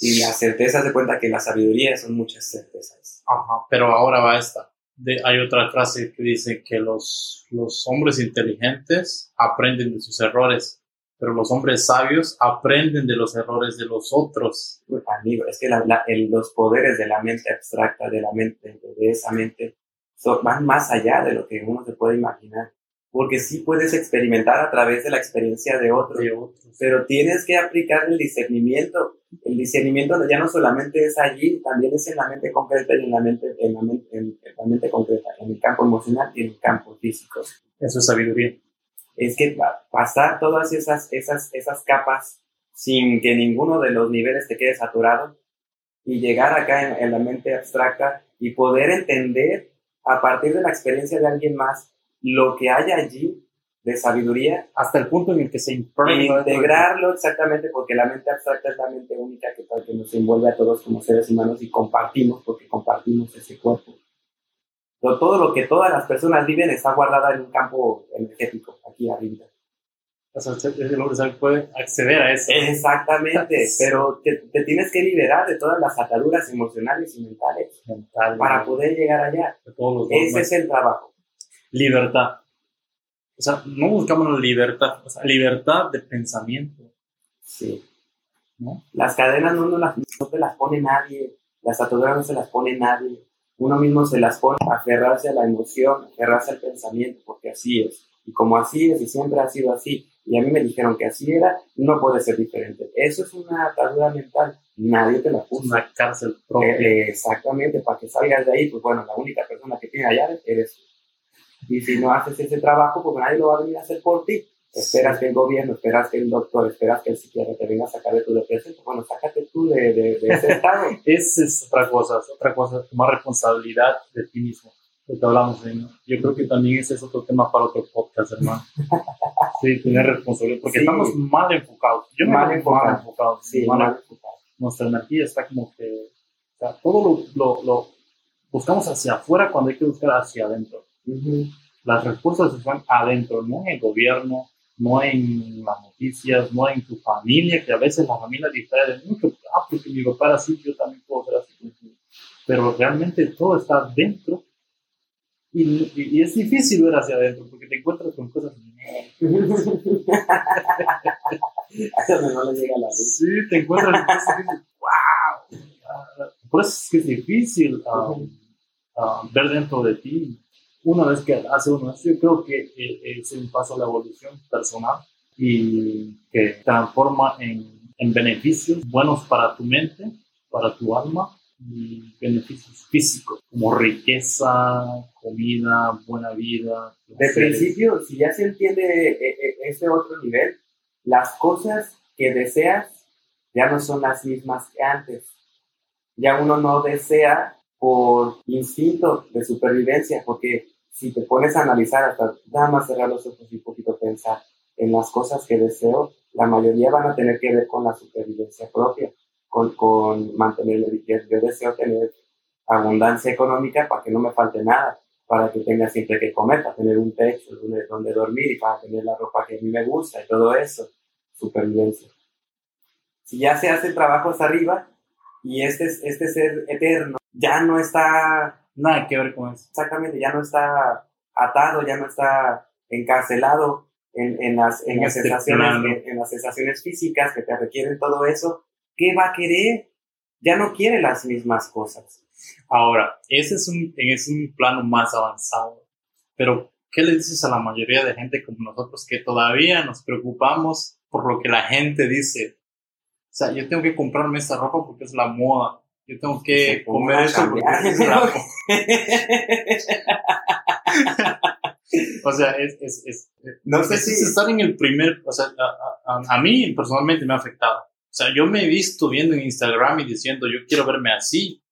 Y la certeza se cuenta que la sabiduría son muchas certezas. Ajá, pero ahora va esta. De, hay otra frase que dice que los, los hombres inteligentes aprenden de sus errores, pero los hombres sabios aprenden de los errores de los otros. amigo, es que los poderes de la mente abstracta, de la mente, de esa mente, van más allá de lo que uno se puede imaginar porque sí puedes experimentar a través de la experiencia de otros, pero tienes que aplicar el discernimiento. El discernimiento ya no solamente es allí, también es en la mente concreta y en la mente, en la mente, en la mente concreta, en el campo emocional y en el campo físico. Eso es sabiduría. Es que pasar todas esas, esas, esas capas sin que ninguno de los niveles te quede saturado y llegar acá en, la mente abstracta y poder entender a partir de la experiencia de alguien más lo que hay allí de sabiduría. Hasta el punto en el que se Integrarlo exactamente porque la mente abstracta es la mente única que, que nos envuelve a todos como seres humanos y compartimos porque compartimos ese cuerpo. Todo lo que todas las personas viven está guardada en un campo energético aquí arriba. O sea, el hombre puede acceder a eso. Exactamente, pero te, tienes que liberar de todas las ataduras emocionales y mentales para poder llegar allá. Ese es el trabajo. Libertad. O sea, no buscamos la libertad, o sea, libertad de pensamiento. Sí. ¿No? Las cadenas no, no, las, no te las pone nadie, las ataduras no se las pone nadie. Uno mismo se las pone a aferrarse a la emoción, aferrarse al pensamiento, porque así es. Y como así es y siempre ha sido así, y a mí me dijeron que así era, no puede ser diferente. Eso es una atadura mental, nadie te la puso. Una cárcel propia. Eh, exactamente, para que salgas de ahí, pues bueno, la única persona que tiene allá eres tú. Y si no haces ese trabajo, pues nadie lo va a venir a hacer por ti. Esperas que el gobierno, esperas que el doctor, esperas que el psiquiatra te venga a sacar de tu depresión. Pues bueno, sácate tú de, de, de ese estado. Esa es otra cosa, es otra cosa, tomar responsabilidad de ti mismo lo que hablamos Yo creo que también ese es otro tema para otro podcast, hermano. Sí, tener responsabilidad, porque estamos mal enfocados. Yo mal, enfocado. mal enfocado. Sí, mal, enfocado. Nuestra energía está como que, o sea, todo lo, lo, buscamos hacia afuera cuando hay que buscar hacia adentro. Las respuestas están adentro, no en el gobierno, no en las noticias, no en tu familia, que a veces la familia distrae mucho. Ah, porque mi papá era así, yo también puedo ser así. Pero realmente todo está dentro y, es difícil ver hacia adentro porque te encuentras con cosas. no le llega la luz. Sí, te encuentras con cosas ¡wow! Por eso es que es difícil um, um, ver dentro de ti. Una vez que hace uno yo creo que es un paso a la evolución personal y que transforma en, en beneficios buenos para tu mente, para tu alma y beneficios físicos, como riqueza, comida, buena vida. De principio, si ya se entiende eh, eh, ese otro nivel, las cosas que deseas ya no son las mismas que antes. Ya uno no desea por instinto de supervivencia, porque si te pones a analizar, hasta nada más cerrar los ojos y un poquito pensar en las cosas que deseo, la mayoría van a tener que ver con la supervivencia propia con, con mantenerme Yo deseo tener abundancia económica para que no me falte nada, para que tenga siempre que comer, para tener un techo donde, dormir y para tener la ropa que a mí me gusta y todo eso. Supervivencia. Si ya se hace trabajo hasta arriba y este, este ser eterno ya no está... Nada que ver con eso. Exactamente, ya no está atado, ya no está encarcelado en, en, las, en, las este sensaciones, en, las sensaciones físicas que te requieren todo eso, ¿qué va a querer? Ya no quiere las mismas cosas. Ahora, ese es un, es un plano más avanzado, pero ¿qué le dices a la mayoría de gente como nosotros que todavía nos preocupamos por lo que la gente dice? O sea, yo tengo que comprarme esta ropa porque es la moda. Yo tengo que comer eso porque es o sea, es, es, es, no sé si estar en el primer, o sea, a, a, mí personalmente me ha afectado. O sea, yo me he visto viendo en Instagram y diciendo, yo quiero verme así.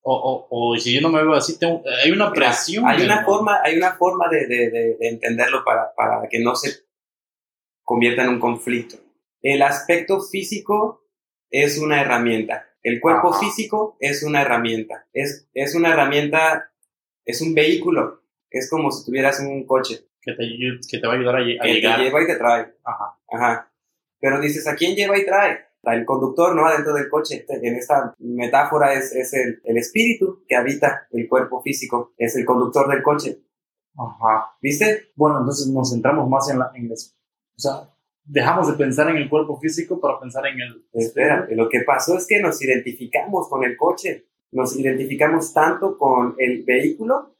O, o, o si yo no me veo así, tengo, hay una presión. Hay una forma, hay una forma de, de, de, entenderlo para, para que no se convierta en un conflicto. El aspecto físico es una herramienta. El cuerpo físico es una herramienta. Es, es una herramienta, es un vehículo. Es como si tuvieras un coche. Que te, que te va a ayudar a, a que llegar. te lleva y te trae. Ajá. Ajá. Pero dices, ¿a quién lleva y trae? el conductor, ¿no? Adentro del coche. En esta metáfora es, es el, el, espíritu que habita el cuerpo físico, es el conductor del coche. Ajá. ¿Viste? Bueno, entonces nos centramos más en, la, en eso. O sea, dejamos de pensar en el cuerpo físico para pensar en el... Espera, lo que pasó es que nos identificamos con el coche, nos identificamos tanto con el vehículo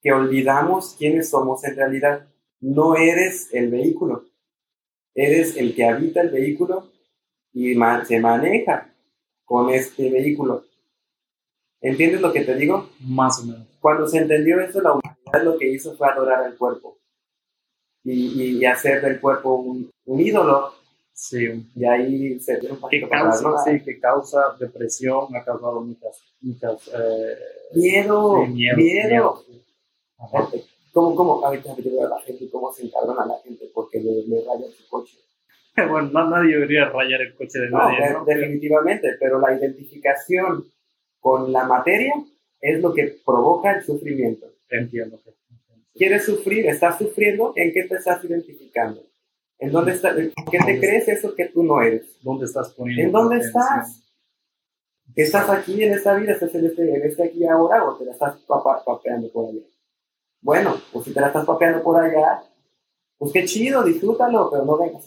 que olvidamos quiénes somos en realidad. No eres el vehículo, eres el que habita el vehículo y se maneja con este vehículo. ¿Entiendes lo que te digo? Más o menos. Cuando se entendió eso, la humanidad lo que hizo fue adorar al cuerpo y, y hacer del cuerpo un, ídolo. Sí. Y ahí se tiene un que poquito la causa, sí, que causa depresión, ha causado muchas, muchas eh, Miedo, sí, miedo, miedo. miedo. Gente, ¿Cómo, a la gente, cómo se encabrona a la gente porque le, le rayan su coche? Bueno, no, nadie debería rayar el coche de No, nadie. de- ¿no? definitivamente, pero la identificación con la materia es lo que provoca el sufrimiento. Entiendo. ¿Quieres sufrir? ¿Estás sufriendo? ¿En qué te estás identificando? ¿En dónde está, ¿En qué te crees eso que tú no eres? ¿Dónde estás poniendo? ¿En dónde estás? ¿Estás aquí en esta vida? ¿Estás en este, en este aquí ahora o te la estás papeando por allá? Bueno, pues si te la estás papeando por allá, pues qué chido, disfrútalo, pero no vengas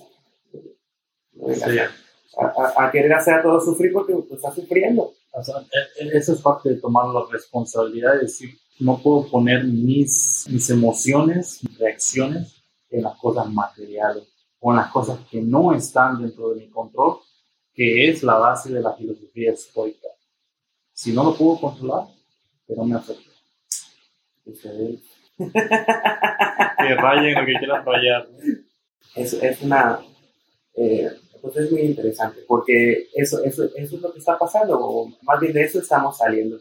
no vengas Sí. a, a- a querer hacer a todo sufrir porque pues, estás sufriendo. O sea, e- e- eso es parte de tomar la responsabilidad de decir, no puedo poner mis, mis emociones, mis reacciones en las cosas materiales o en las cosas que no están dentro de mi control, que es la base de la filosofía estoica. Si no lo puedo controlar, que no me afecte. Que rayen lo que quieran rayar. Es, es una... eh, pues es muy interesante porque eso, eso, eso es lo que está pasando, o más bien de eso estamos saliendo,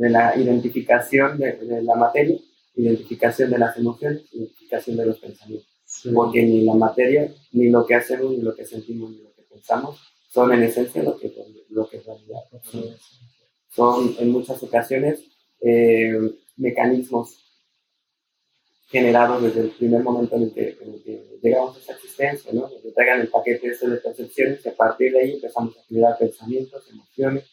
de la identificación de, de la materia, identificación de las emociones, identificación de los pensamientos. Sí. porque ni la materia, ni lo que hacemos, ni lo que sentimos, ni lo que pensamos son en esencia lo que, lo que es realidad. Son en muchas ocasiones eh, mecanismos generados desde el primer momento en el que, en el que llegamos a esta existencia, ¿no? Que traigan el paquete este de percepciones y a partir de ahí empezamos a generar pensamientos, emociones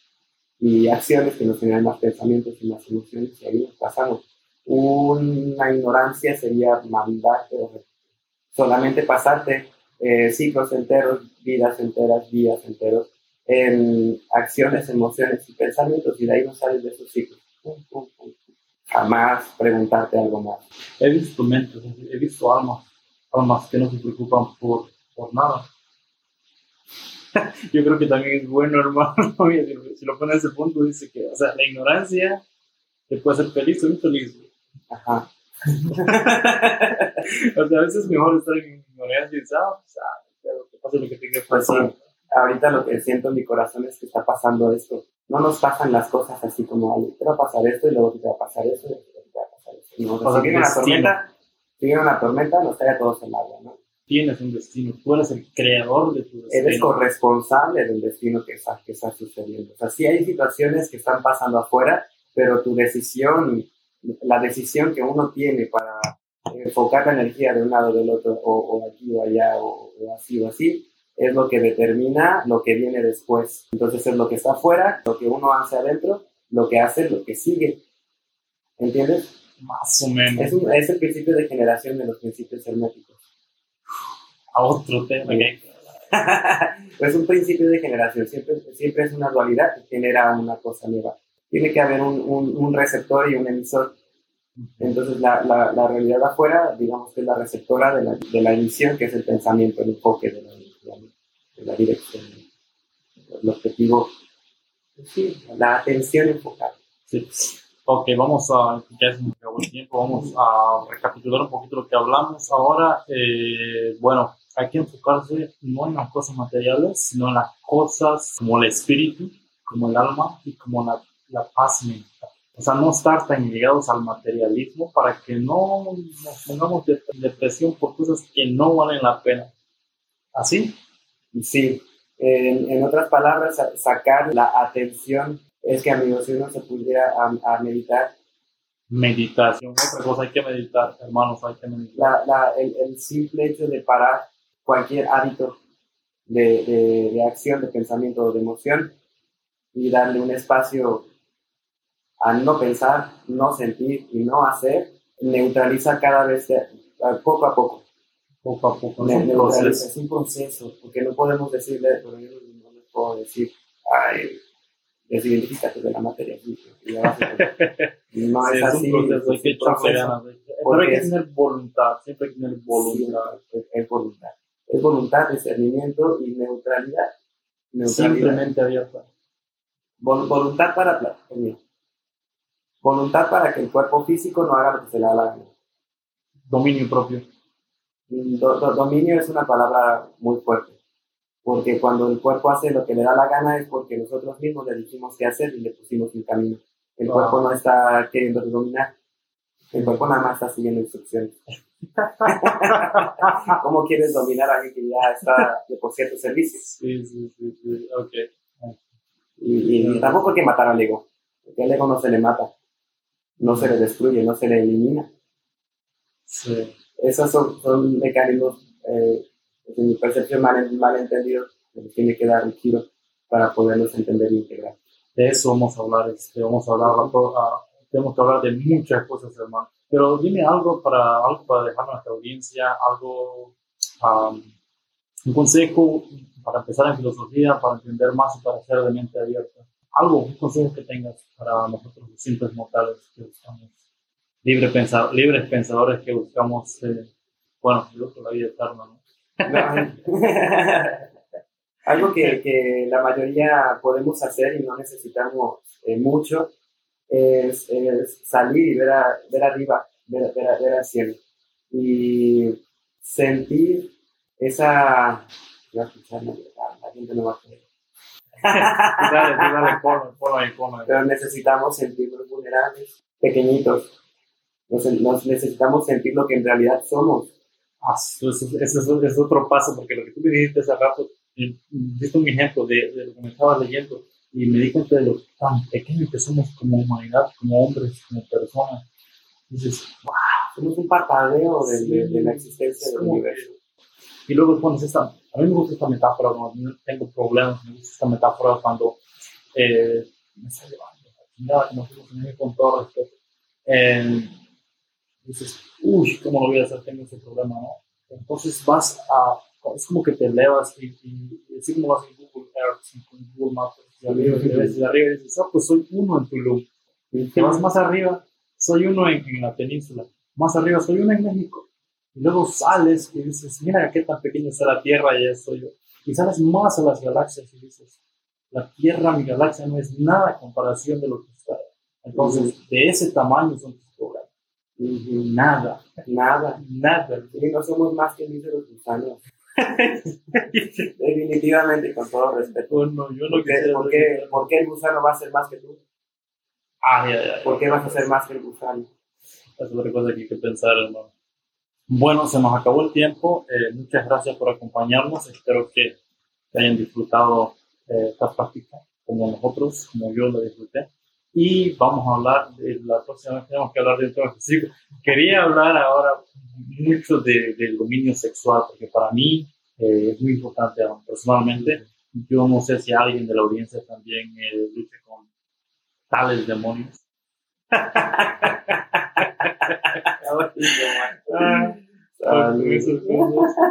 y acciones que nos generan más pensamientos y más emociones y ahí nos pasamos. Una ignorancia sería mandarte solamente pasarte eh, ciclos enteros, vidas enteras, días enteros en acciones, emociones y pensamientos y de ahí no sales de esos ciclos. Pum, pum, pum. Jamás preguntarte algo más. He visto mentes, he visto almas, almas que no se preocupan por, por nada. Yo creo que también es bueno, hermano. Si lo pones a ese punto, dice que, o sea, la ignorancia te puede hacer feliz o infeliz. Ajá. O sea, a veces es mejor estar en ignorancia y decir, ah, pues, ah, lo que pase lo que tenga que Pues pasar. sí. Ahorita lo que siento en mi corazón es que está pasando esto. No nos pasan las cosas así como, ay, te va a pasar esto y luego te va a pasar esto y luego te va a pasar esto. No, o sea, si viene una tormenta, si viene una tormenta, nos cae a todos en agua, ¿no? Tienes un destino, tú eres el creador de tu destino. eres corresponsable del destino que está, que está sucediendo. O sea, sí hay situaciones que están pasando afuera, pero tu decisión, la decisión que uno tiene para enfocar la energía de un lado o del otro, o, o aquí o allá, o, o así o así, es lo que determina lo que viene después. Entonces es lo que está afuera, lo que uno hace adentro, lo que hace, lo que sigue. ¿Entiendes? Más o menos. Es, un- es el principio de generación de los principios herméticos. A otro tema que es un principio de generación, siempre, siempre es una dualidad que genera una cosa nueva. Tiene que haber un, un- un receptor y un emisor. Entonces la, la, la realidad afuera, digamos que es la receptora de la, de la emisión, que es el pensamiento, el enfoque de la, de la, dirección, el objetivo, sí, la atención enfocada. Sí. Ok, vamos a, ya el tiempo, vamos a recapitular un poquito lo que hablamos ahora. Eh, bueno, hay que enfocarse no en las cosas materiales, sino en las cosas como el espíritu, como el alma y como la, la paz mental. O sea, no estar tan ligados al materialismo para que no nos pongamos de depresión por cosas que no valen la pena. ¿Así? Sí, en, en otras palabras, sa- sacar la atención es que, amigos, si uno se pudiera a, a meditar, Meditación. Otra cosa, hay que meditar, hermanos, hay que meditar. la, la, el, el simple hecho de parar cualquier hábito de, de, de acción, de pensamiento o de emoción y darle un espacio a no pensar, no sentir y no hacer, neutraliza cada vez, poco a poco. Poco a poco. Es un proceso. Es un proceso, porque no podemos decirle, pero yo no les puedo decir, ay, desidentificate de la materia. y ya vas a entender". No Sí, es es así. un proceso, hay es que un proceso. ganas. Pero hay que tener voluntad, siempre hay que tener voluntad. Sí, es, es voluntad. Es voluntad, discernimiento y neutralidad. Neutralidad. Simplemente abierta. Vol- voluntad para mira. Voluntad para que el cuerpo físico no haga lo que se le da la gana. Dominio propio. Do- do- dominio es una palabra muy fuerte, porque cuando el cuerpo hace lo que le da la gana es porque nosotros mismos le dijimos qué hacer y le pusimos un camino. El cuerpo no está queriendo dominar, el cuerpo nada más está siguiendo instrucciones. ¿Cómo quieres dominar a alguien que ya está de por cierto servicio? Sí, sí, sí, sí. ok. Y, y, tampoco hay que matar al ego, porque al ego no se le mata, no se le destruye, no se le elimina. Sí. Esos son, son mecanismos, eh, en mi percepción, mal, malentendidos, que tiene que dar un giro para poderlos entender e integrar. De eso vamos a hablar, este, vamos a hablar, a, tenemos que hablar de muchas cosas, hermano. Pero dime algo para, algo para dejar a nuestra audiencia, algo, un consejo para empezar en filosofía, para entender más y para ser de mente abierta. Algo, un consejo que tengas para nosotros, los simples mortales que buscamos, libre pensar, libres pensadores que buscamos, eh, bueno, la vida eterna, ¿no? algo que, que, la mayoría podemos hacer y no necesitamos eh, mucho es, salir y ver, ver arriba, ver, ver, ver, al cielo y sentir esa... Voy a escuchar, la, gente no va a creer. Pero necesitamos sentirnos vulnerables, pequeñitos. Nos, necesitamos sentir lo que en realidad somos. Ah, eso, es otro paso, porque lo que tú me dijiste hace rato, diste un ejemplo de, de, lo que me estaba leyendo y me di cuenta de lo tan pequeño que somos como humanidad, como hombres, como personas. dices, wow, somos un parpadeo de, de, la existencia del universo. Y luego pones esta, a mí me gusta esta metáfora, cuando tengo problemas, me gusta esta metáfora cuando eh, me está llevando, no fuimos con todo respeto. Eh, dices, uy, ¿cómo lo voy a hacer? Tengo ese problema, ¿no? Entonces vas a, es como que te elevas y, y, y así como vas en Google Earth, en Google Maps, y arriba, y ves arriba y dices, ah, pues soy uno en Tulum. Y te vas más arriba, soy uno en, en, la península. Más arriba, soy uno en México. Y luego sales y dices, mira qué tan pequeño está la Tierra y ya soy yo. Y sales más a las galaxias y dices, la Tierra, mi galaxia, no es nada en comparación de lo que está. Entonces, de ese tamaño son tus problemas. Nada, nada, nada. Y no somos más que míseros gusanos. Definitivamente, con todo respeto. no, yo no ¿Por, qué, ¿Por qué el gusano va a ser más que tú? Ah, ya, ya, ¿Por qué vas a ser más que el gusano? Es otra cosa que hay que pensar, hermano. Bueno, se nos acabó el tiempo. Eh, muchas gracias por acompañarnos. Espero que, hayan disfrutado eh, esta práctica como nosotros, como yo lo disfruté. Y vamos a hablar, de la próxima vez tenemos que hablar de un tema específico. Quería hablar ahora mucho de, del dominio sexual, porque para mí eh, es muy importante personalmente. Yo no sé si alguien de la audiencia también eh, lucha con tales demonios.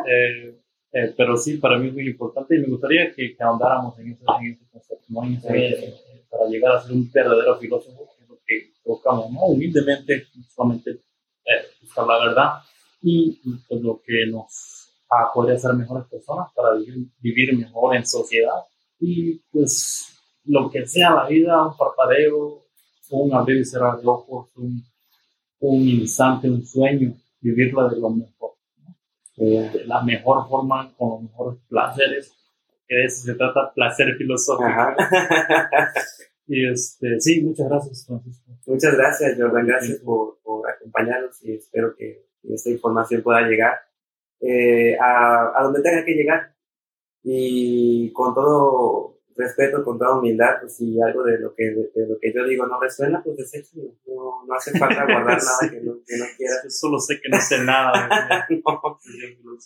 eh, eh, pero sí, para mí es muy importante y me gustaría que, que ahondáramos en ese, en ese concepto, ¿no? Eh, para llegar a ser un verdadero filósofo, que es lo que buscamos, ¿no? humildemente, solamente eh, buscar la verdad y pues, lo que nos a poder ser mejores personas para vivir, vivir, mejor en sociedad y pues lo que sea la vida, un parpadeo, un abrir y cerrar de ojos, un, un instante, un sueño, vivirla de lo mejor, de la mejor forma, con los mejores placeres, que de eso se trata, placer filosófico. y este, sí, muchas gracias, Francisco. Muchas gracias, Jordan, gracias por, por acompañarnos y espero que esta información pueda llegar eh, a, a, donde tenga que llegar. Y con todo respeto, con toda humildad, pues si algo de lo que, de, lo que yo digo no resuena, pues deséchalo. No, no hace falta guardar nada que no, que no quieras. Solo sé que no sé nada. no.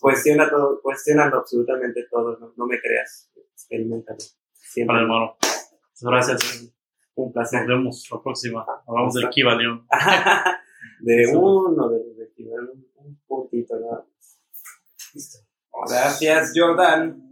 Cuestiona todo, cuestionalo absolutamente todo, no, no me creas, experimentalo. Siempre. Vale, hermano. Gracias. Un placer. Nos vemos la próxima. Hablamos del Kiva León. de uno, de, de, de un, un puntito, ¿no? Gracias, Jordan.